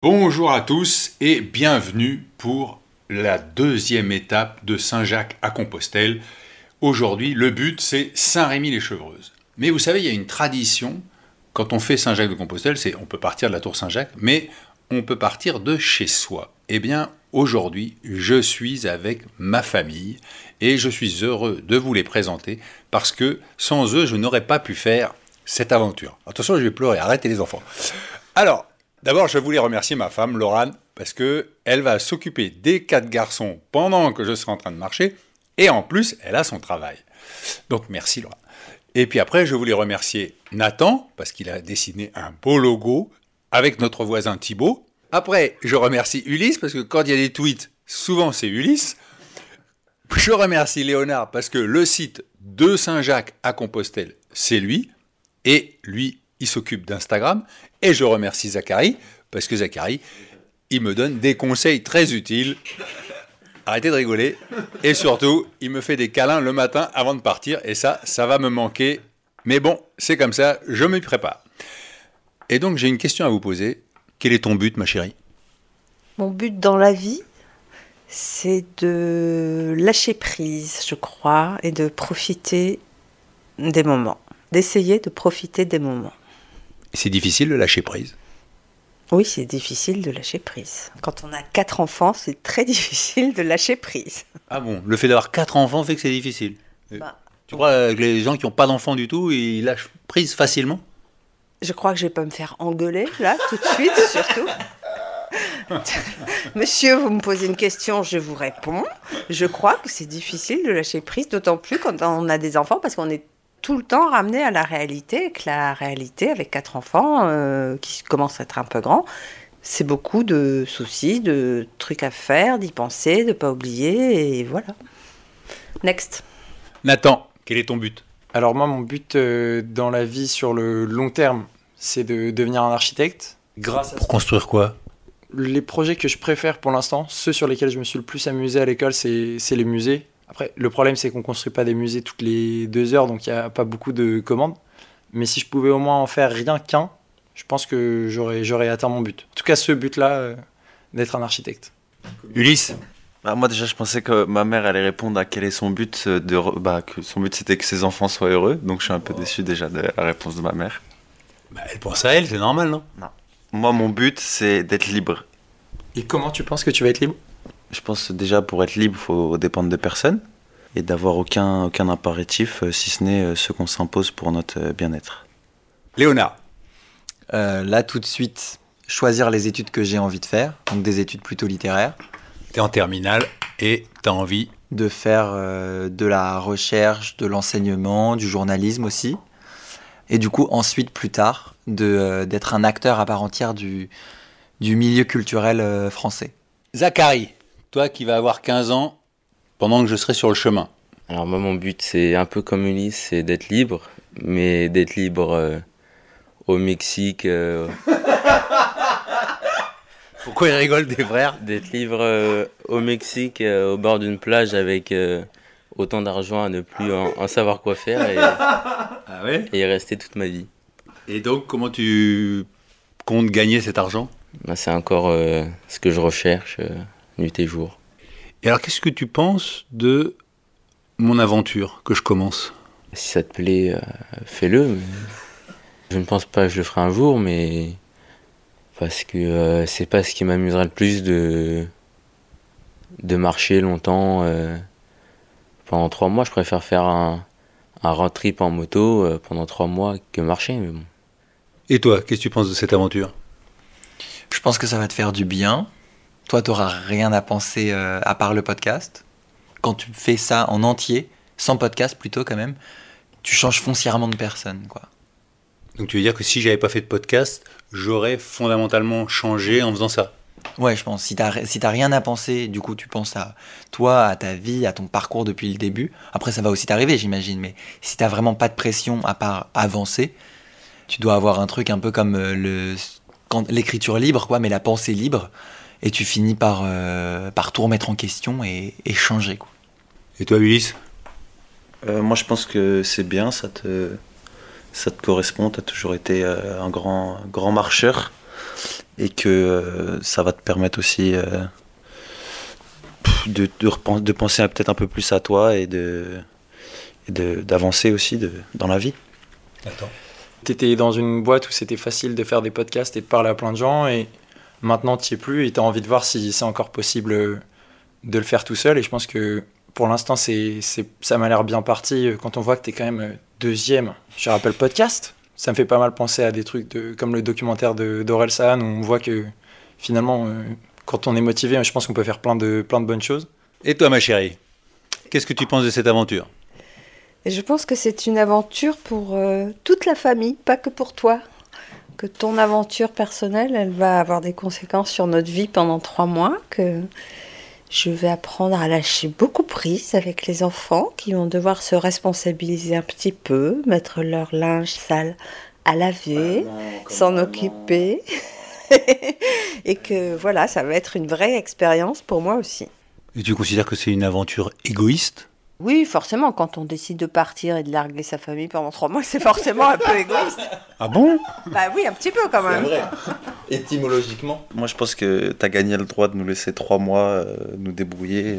Bonjour à tous et bienvenue pour la deuxième étape de Saint-Jacques à Compostelle. Aujourd'hui, le but c'est Saint-Rémy-les-Chevreuses. Mais vous savez, il y a une tradition quand on fait Saint-Jacques de Compostelle, c'est on peut partir de la tour Saint-Jacques, mais on peut partir de chez soi. Eh bien, aujourd'hui, je suis avec ma famille et je suis heureux de vous les présenter parce que sans eux, je n'aurais pas pu faire cette aventure. Attention, je vais pleurer, arrêtez les enfants. Alors, D'abord, je voulais remercier ma femme, Laurane, parce que elle va s'occuper des quatre garçons pendant que je serai en train de marcher, et en plus, elle a son travail. Donc, merci, Laurane. Et puis après, je voulais remercier Nathan, parce qu'il a dessiné un beau logo avec notre voisin Thibaut. Après, je remercie Ulysse, parce que quand il y a des tweets, souvent c'est Ulysse. Je remercie Léonard, parce que le site de Saint-Jacques à Compostelle, c'est lui. Et lui, il s'occupe d'Instagram. Et je remercie Zachary, parce que Zachary, il me donne des conseils très utiles. Arrêtez de rigoler. Et surtout, il me fait des câlins le matin avant de partir. Et ça, ça va me manquer. Mais bon, c'est comme ça, je me prépare. Et donc, j'ai une question à vous poser. Quel est ton but, ma chérie? Mon but dans la vie, c'est de lâcher prise, je crois, et de profiter des moments. D'essayer de profiter des moments. C'est difficile de lâcher prise. Oui, c'est difficile de lâcher prise. Quand on a quatre enfants, c'est très difficile de lâcher prise. Ah bon, le fait d'avoir quatre enfants fait que c'est difficile. Bah, tu crois que les gens qui n'ont pas d'enfants du tout, ils lâchent prise facilement? Je crois que je vais pas me faire engueuler là tout de suite, surtout. Monsieur, vous me posez une question, je vous réponds. Je crois que c'est difficile de lâcher prise, d'autant plus quand on a des enfants, parce qu'on est tout le temps ramené à la réalité, que la réalité, avec quatre enfants euh, qui commencent à être un peu grands, c'est beaucoup de soucis, de trucs à faire, d'y penser, de pas oublier, et voilà. Next. Nathan, quel est ton but? Alors moi, mon but euh, dans la vie sur le long terme, c'est de devenir un architecte. Grâce Pour construire quoi? Les projets que je préfère pour l'instant, ceux sur lesquels je me suis le plus amusé à l'école, c'est les musées. Après, le problème, c'est qu'on ne construit pas des musées toutes les deux heures, donc il n'y a pas beaucoup de commandes. Mais si je pouvais au moins en faire rien qu'un, je pense que j'aurais atteint mon but. En tout cas, ce but-là, euh, d'être un architecte. Ulysse bah, Moi, déjà, je pensais que ma mère allait répondre à quel est son but. De, bah, que son but, c'était que ses enfants soient heureux. Donc, je suis un peu déçu déjà de la réponse de ma mère. Bah, elle pense à elle, c'est normal, non? Non. Moi, mon but, c'est d'être libre. Et comment tu penses que tu vas être libre? Je pense déjà pour être libre, il faut dépendre de personne et d'avoir aucun, aucun impératif, euh, si ce n'est euh, ce qu'on s'impose pour notre euh, bien-être. Léonard Là, tout de suite, choisir les études que j'ai envie de faire, donc des études plutôt littéraires. Tu es en terminale et tu as envie De faire de la recherche, de l'enseignement, du journalisme aussi. Et du coup, ensuite, plus tard, d'être un acteur à part entière du, du milieu culturel français. Zachary toi qui vas avoir 15 ans pendant que je serai sur le chemin Alors moi mon but c'est un peu comme Ulysse, c'est d'être libre, mais d'être libre euh, au Mexique. Euh, Pourquoi il rigole des frères? D'être libre euh, au Mexique, au bord d'une plage avec autant d'argent à ne plus en, savoir quoi faire et, ah et rester toute ma vie. Et donc comment tu comptes gagner cet argent? Bah, C'est encore ce que je recherche nuit et jour. Et alors, qu'est-ce que tu penses de mon aventure que je commence? Si ça te plaît, euh, fais-le. Je ne pense pas que je le ferai un jour, mais parce que euh, c'est pas ce qui m'amusera le plus de de marcher longtemps euh, pendant trois mois. Je préfère faire un, un road trip en moto pendant trois mois que marcher. Mais bon. Et toi, qu'est-ce que tu penses de cette aventure? Je pense que ça va te faire du bien. Toi, tu n'auras rien à penser euh, à part le podcast. Quand tu fais ça en entier, sans podcast plutôt quand même, tu changes foncièrement de personne. quoi. Donc tu veux dire que si j'avais pas fait de podcast, j'aurais fondamentalement changé en faisant ça? Ouais, je pense. Si tu si rien à penser, du coup, tu penses à toi, à ta vie, à ton parcours depuis le début. Après, ça va aussi t'arriver, j'imagine. Mais si tu vraiment pas de pression à part avancer, tu dois avoir un truc un peu comme euh, le l'écriture libre, quoi, mais la pensée libre et tu finis par, euh, par tout remettre en question et, changer. Quoi. Et toi, Ulysse? Euh, Moi, je pense que c'est bien, ça te, ça te correspond. Tu as toujours été euh, un grand, grand marcheur. et que euh, ça va te permettre aussi euh, de, de, repen- de penser à- peut-être un peu plus à toi et de d'avancer aussi de, dans la vie. T'étais dans une boîte où c'était facile de faire des podcasts et de parler à plein de gens et maintenant t'y es plus et t'as envie de voir si c'est encore possible euh, de le faire tout seul et je pense que pour l'instant c'est, c'est- ça m'a l'air bien parti euh, quand on voit que t'es quand même euh, deuxième. Je rappelle podcast, ça me fait pas mal penser à des trucs de, comme le documentaire de, d'Aurel San où on voit que finalement quand on est motivé je pense qu'on peut faire plein de, plein de bonnes choses. Et toi, ma chérie, qu'est-ce que tu penses de cette aventure? Je pense que c'est une aventure pour euh, toute la famille, pas que pour toi. Que ton aventure personnelle, elle va avoir des conséquences sur notre vie pendant trois mois. Que je vais apprendre à lâcher beaucoup prise avec les enfants qui vont devoir se responsabiliser un petit peu, mettre leur linge sale à laver, s'en occuper. Et que voilà, ça va être une vraie expérience pour moi aussi. Et tu considères que c'est une aventure égoïste? Oui, forcément, quand on décide de partir et de larguer sa famille pendant trois mois, c'est forcément un peu égoïste. Ah bon? Bah oui, un petit peu quand même. Étymologiquement. Moi, je pense que tu as gagné le droit de nous laisser trois mois euh, nous débrouiller.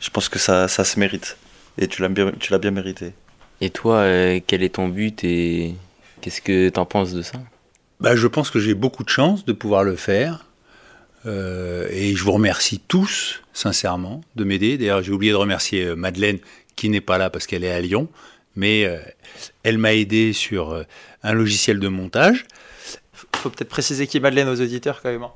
Je pense que ça, ça se mérite. Et tu l'as bien, tu l'as bien mérité. Et toi, euh, quel est ton but et qu'est-ce que t'en penses de ça? Bah, Je pense que j'ai beaucoup de chance de pouvoir le faire. Euh, et je vous remercie tous, sincèrement, de m'aider. D'ailleurs, j'ai oublié de remercier euh, Madeleine, qui n'est pas là parce qu'elle est à Lyon. Mais euh, elle m'a aidé sur un logiciel de montage. Faut peut-être préciser qui est Madeleine aux auditeurs quand même. hein.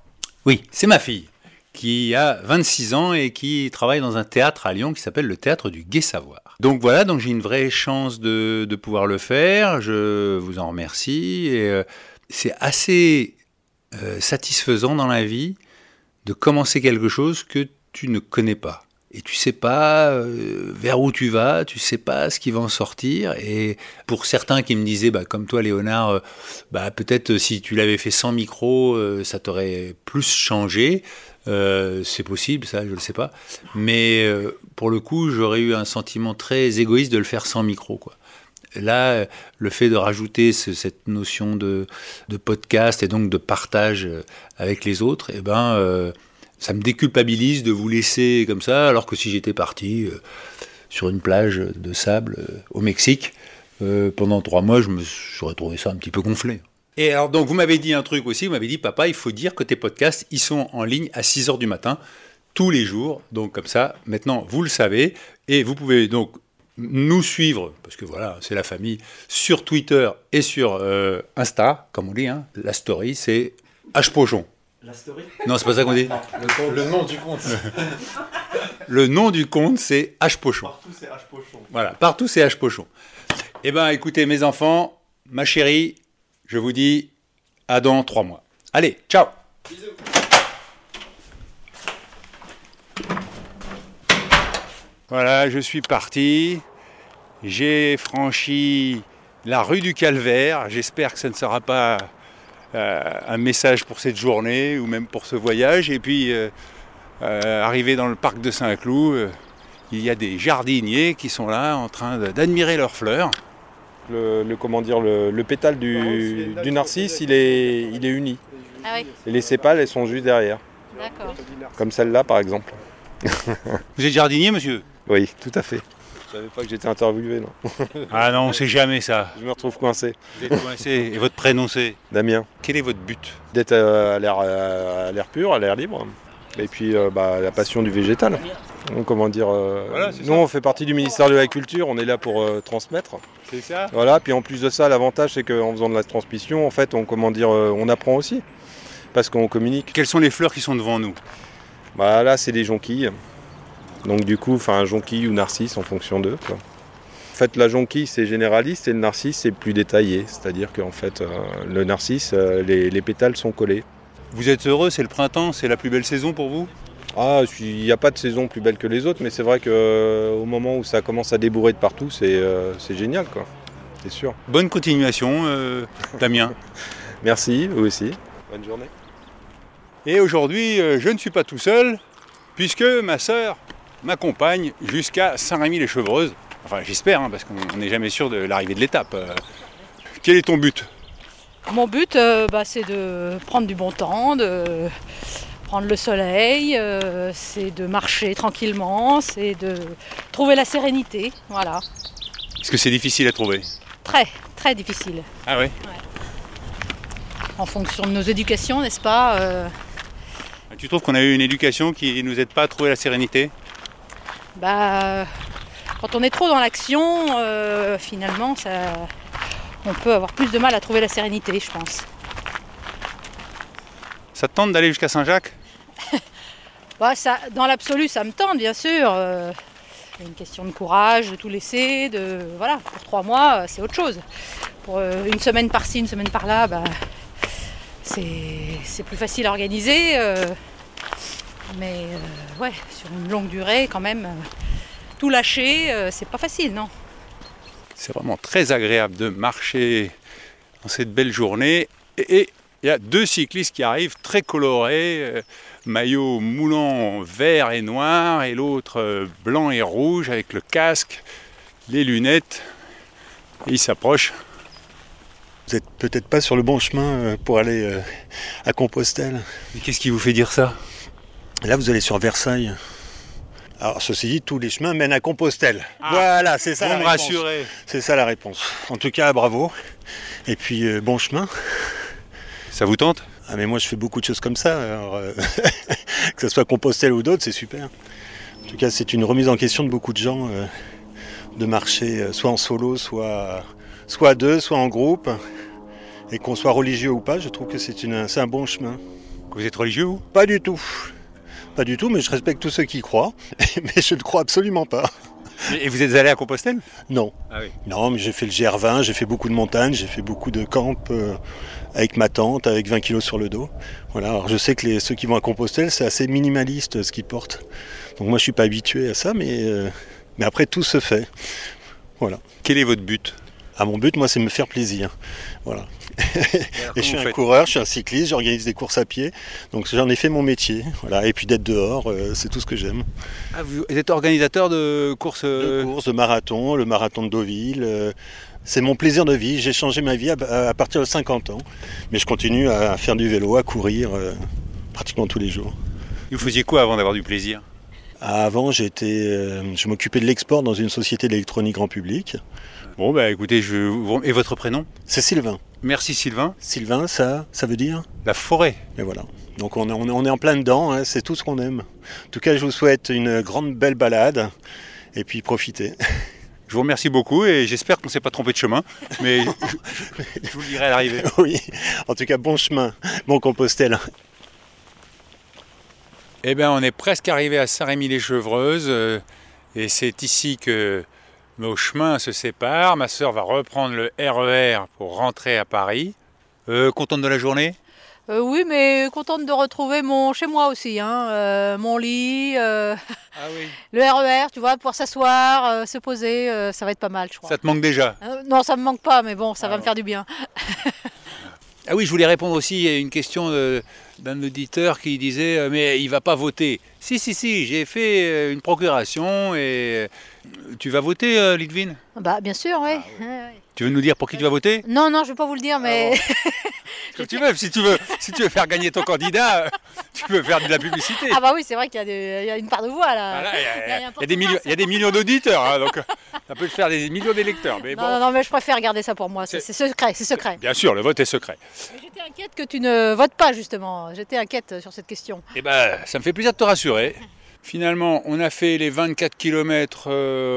Oui, c'est ma fille, qui a 26 ans et qui travaille dans un théâtre à Lyon qui s'appelle le Théâtre du Gai Savoir. Donc voilà, donc j'ai une vraie chance de, de pouvoir le faire. Je vous en remercie. Euh, c'est assez satisfaisant dans la vie de commencer quelque chose que tu ne connais pas. Et tu sais pas euh, vers où tu vas, tu sais pas ce qui va en sortir. Et pour certains qui me disaient, bah, comme toi, Léonard, euh, bah, peut-être euh, si tu l'avais fait sans micro, ça t'aurait plus changé. C'est possible, ça, je ne sais pas. Mais pour le coup, j'aurais eu un sentiment très égoïste de le faire sans micro. Quoi. Là, euh, le fait de rajouter ce- cette notion de, de podcast et donc de partage euh, avec les autres, eh ben, euh, ça me déculpabilise de vous laisser comme ça, alors que si j'étais parti sur une plage de sable au Mexique, pendant trois mois, je me j'aurais trouvé ça un petit peu gonflé. Et alors, donc, vous m'avez dit un truc aussi, vous m'avez dit, papa, il faut dire que tes podcasts, ils sont en ligne à 6 heures du matin, tous les jours. Donc, comme ça, maintenant, vous le savez. Et vous pouvez donc nous suivre, parce que voilà, c'est la famille, sur Twitter et sur euh, Insta, comme on dit, hein. la story, c'est H Pochon. La story? Non, c'est pas ça qu'on dit. le, nom du compte. Le nom du compte, c'est H Pochon. Partout c'est H Pochon. Voilà, partout c'est H Pochon. Eh bien, écoutez, mes enfants, ma chérie, je vous dis à dans trois mois. Allez, ciao Voilà, je suis parti. J'ai franchi la rue du Calvaire. J'espère que ça ne sera pas euh, un message pour cette journée ou même pour ce voyage. Et puis, euh, euh, arrivé dans le parc de Saint-Cloud, euh, il y a des jardiniers qui sont là en train d'admirer leurs fleurs. Le, le- comment dire, le, le pétale du, du narcisse, il est, il est uni. Ah oui, Et les sépales, elles sont juste derrière. d'accord. Comme celle-là, par exemple. Vous êtes jardinier, monsieur? Oui, tout à fait. Je savais pas que j'étais interviewé, non. Ah non, on sait jamais ça. Je me retrouve coincé. Vous êtes coincé. Et votre prénom, c'est Damien, Quel est votre but? D'être euh, à l'air, à l'air pur, à l'air libre. Et puis euh, bah, la passion du végétal. Donc, comment dire, euh, Voilà, nous on fait partie du ministère de la Culture, on est là pour euh, transmettre. C'est ça Voilà, puis en plus de ça, l'avantage c'est qu'en faisant de la transmission, en fait, on, comment dire, euh, on apprend aussi. Parce qu'on communique. Quelles sont les fleurs qui sont devant nous? Bah là, c'est des jonquilles. Donc du coup, enfin jonquille ou narcisse en fonction d'eux. quoi. En fait, la jonquille c'est généraliste et le narcisse c'est plus détaillé. C'est-à-dire qu'en fait, euh, le narcisse, euh, les, les pétales sont collés. Vous êtes heureux, c'est le printemps, c'est la plus belle saison pour vous? Ah, il n'y a pas de saison plus belle que les autres, mais c'est vrai qu'au moment où ça commence à débourrer de partout, c'est euh, c'est génial, quoi. C'est sûr. Bonne continuation, euh, Damien. Merci, vous aussi. Bonne journée. Et aujourd'hui, euh, je ne suis pas tout seul, puisque ma sœur m'accompagne jusqu'à Saint-Rémy-les-Chevreuses. Enfin, j'espère, hein, parce qu'on on n'est jamais sûr de l'arrivée de l'étape. Euh, quel est ton but? Mon but, euh, bah, c'est de prendre du bon temps, de prendre le soleil, euh, c'est de marcher tranquillement, c'est de trouver la sérénité. Voilà. Est-ce que c'est difficile à trouver Très, très difficile. Ah oui En fonction de nos éducations, n'est-ce pas euh, Tu trouves qu'on a eu une éducation qui nous aide pas à trouver la sérénité? Bah, Quand on est trop dans l'action, euh, finalement, ça, on peut avoir plus de mal à trouver la sérénité, je pense. Ça te tente d'aller jusqu'à Saint-Jacques? Bah, ça, dans l'absolu, ça me tente, bien sûr. Euh, c'est une question de courage, de tout laisser. De, voilà, pour trois mois, euh, c'est autre chose. Pour euh, une semaine par-ci, une semaine par-là, bah, c'est, c'est plus facile à organiser. Mais euh, ouais, sur une longue durée, quand même, euh, tout lâcher, euh, c'est pas facile, non C'est vraiment très agréable de marcher dans cette belle journée. Et il y a deux cyclistes qui arrivent très colorés, euh, maillot moulant vert et noir, et l'autre euh, blanc et rouge avec le casque, les lunettes. Et ils s'approchent. Vous n'êtes peut-être pas sur le bon chemin pour aller à Compostelle. Mais qu'est-ce qui vous fait dire ça? Là, vous allez sur Versailles. Alors, ceci dit, tous les chemins mènent à Compostelle. voilà, c'est ça Vous la me. C'est ça la réponse. En tout cas, bravo. Et puis, euh, bon chemin. Ça vous tente? Ah, mais moi, je fais beaucoup de choses comme ça. alors, euh, que ce soit Compostelle ou d'autres, c'est super. En tout cas, c'est une remise en question de beaucoup de gens euh, de marcher euh, soit en solo, soit, soit à deux, soit en groupe. Et qu'on soit religieux ou pas, je trouve que c'est un bon chemin. Vous êtes religieux vous? Pas du tout. Pas du tout, mais je respecte tous ceux qui y croient. mais je ne crois absolument pas. Et vous êtes allé à Compostelle? Non. Ah oui. Non, mais j'ai fait le GR20, j'ai fait beaucoup de montagnes, j'ai fait beaucoup de camps euh, avec ma tante, avec 20 kilos sur le dos. Voilà, alors je sais que les, ceux qui vont à Compostelle, c'est assez minimaliste euh, ce qu'ils portent. Donc moi, je suis pas habitué à ça, mais, euh, mais après, tout se fait. Voilà. Quel est votre but? À mon but, moi, c'est me faire plaisir. Voilà. Et je suis un faites coureur, je suis un cycliste, j'organise des courses à pied. Donc j'en ai fait mon métier. Voilà. Et puis d'être dehors, euh, c'est tout ce que j'aime. Ah, Vous êtes organisateur de courses de courses, de marathon, le marathon de Deauville. euh, c'est mon plaisir de vie. J'ai changé ma vie à, à partir de 50 ans. Mais je continue à faire du vélo, à courir euh, pratiquement tous les jours. Vous faisiez quoi avant d'avoir du plaisir? Avant, j'étais, euh, je m'occupais de l'export dans une société d'électronique grand public. Bon, bah écoutez, je... et votre prénom? C'est Sylvain. Merci Sylvain. Sylvain, ça, ça veut dire? La forêt. Et voilà. Donc on est, on est- on est en plein dedans, hein, c'est tout ce qu'on aime. En tout cas, je vous souhaite une grande belle balade. Et puis profitez. Je vous remercie beaucoup et j'espère qu'on ne s'est pas trompé de chemin. Mais je, je vous le dirai à l'arrivée. oui. En tout cas, bon chemin, bon Compostelle. Eh bien, on est presque arrivé à Saint-Rémy-les-Chevreuses. euh, et c'est ici que nos chemins se séparent. Ma sœur va reprendre le RER pour rentrer à Paris. Euh, contente de la journée? Euh, Oui, mais contente de retrouver mon chez moi aussi, hein, euh, mon lit, Ah oui. le RER, tu vois, pouvoir s'asseoir, se poser, ça va être pas mal, je crois. Ça te manque déjà? Non, ça me manque pas, mais bon, ça Ah va bon. me faire du bien. Ah oui, je voulais répondre aussi à une question d'un auditeur qui disait mais il va pas voter. Si si si, j'ai fait euh, une procuration et euh, tu vas voter, euh, Lidvin Bah, bien sûr, oui. Tu veux nous dire pour qui tu vas voter? Non, non, je vais pas vous le dire, mais Comme tu veux. Si tu veux, si tu veux faire gagner ton candidat, euh, tu peux faire de la publicité. ah bah oui, c'est vrai qu'il y, a y une part de voix là. Voilà, Il y, a- Il y a- il y a un il y a des millions, il y a des millions d'auditeurs, hein, donc ça peut faire des millions d'électeurs. Mais non, bon, non, non, mais je préfère garder ça pour moi. C'est secret, c'est secret. bien sûr, le vote est secret. J'étais inquiète que tu ne votes pas justement. J'étais inquiète sur cette question. Eh ben, ça me fait plaisir de te rassurer. Finalement, on a fait les 24 km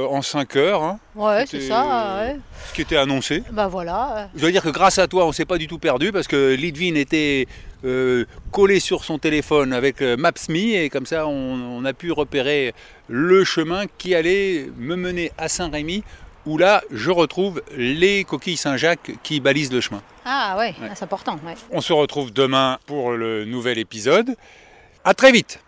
en 5 heures, hein, Ouais, c'est ça. euh, ouais. ce qui était annoncé. Bah voilà. Je dois dire que grâce à toi, on s'est pas du tout perdu parce que Lidvin était euh, collé sur son téléphone avec euh, Maps.me et comme ça, on, on a pu repérer le chemin qui allait me mener à Saint-Rémy où là, je retrouve les coquilles Saint-Jacques qui balisent le chemin. Ah ouais, Ouais. ah, c'est important. ouais. On se retrouve demain pour le nouvel épisode. À très vite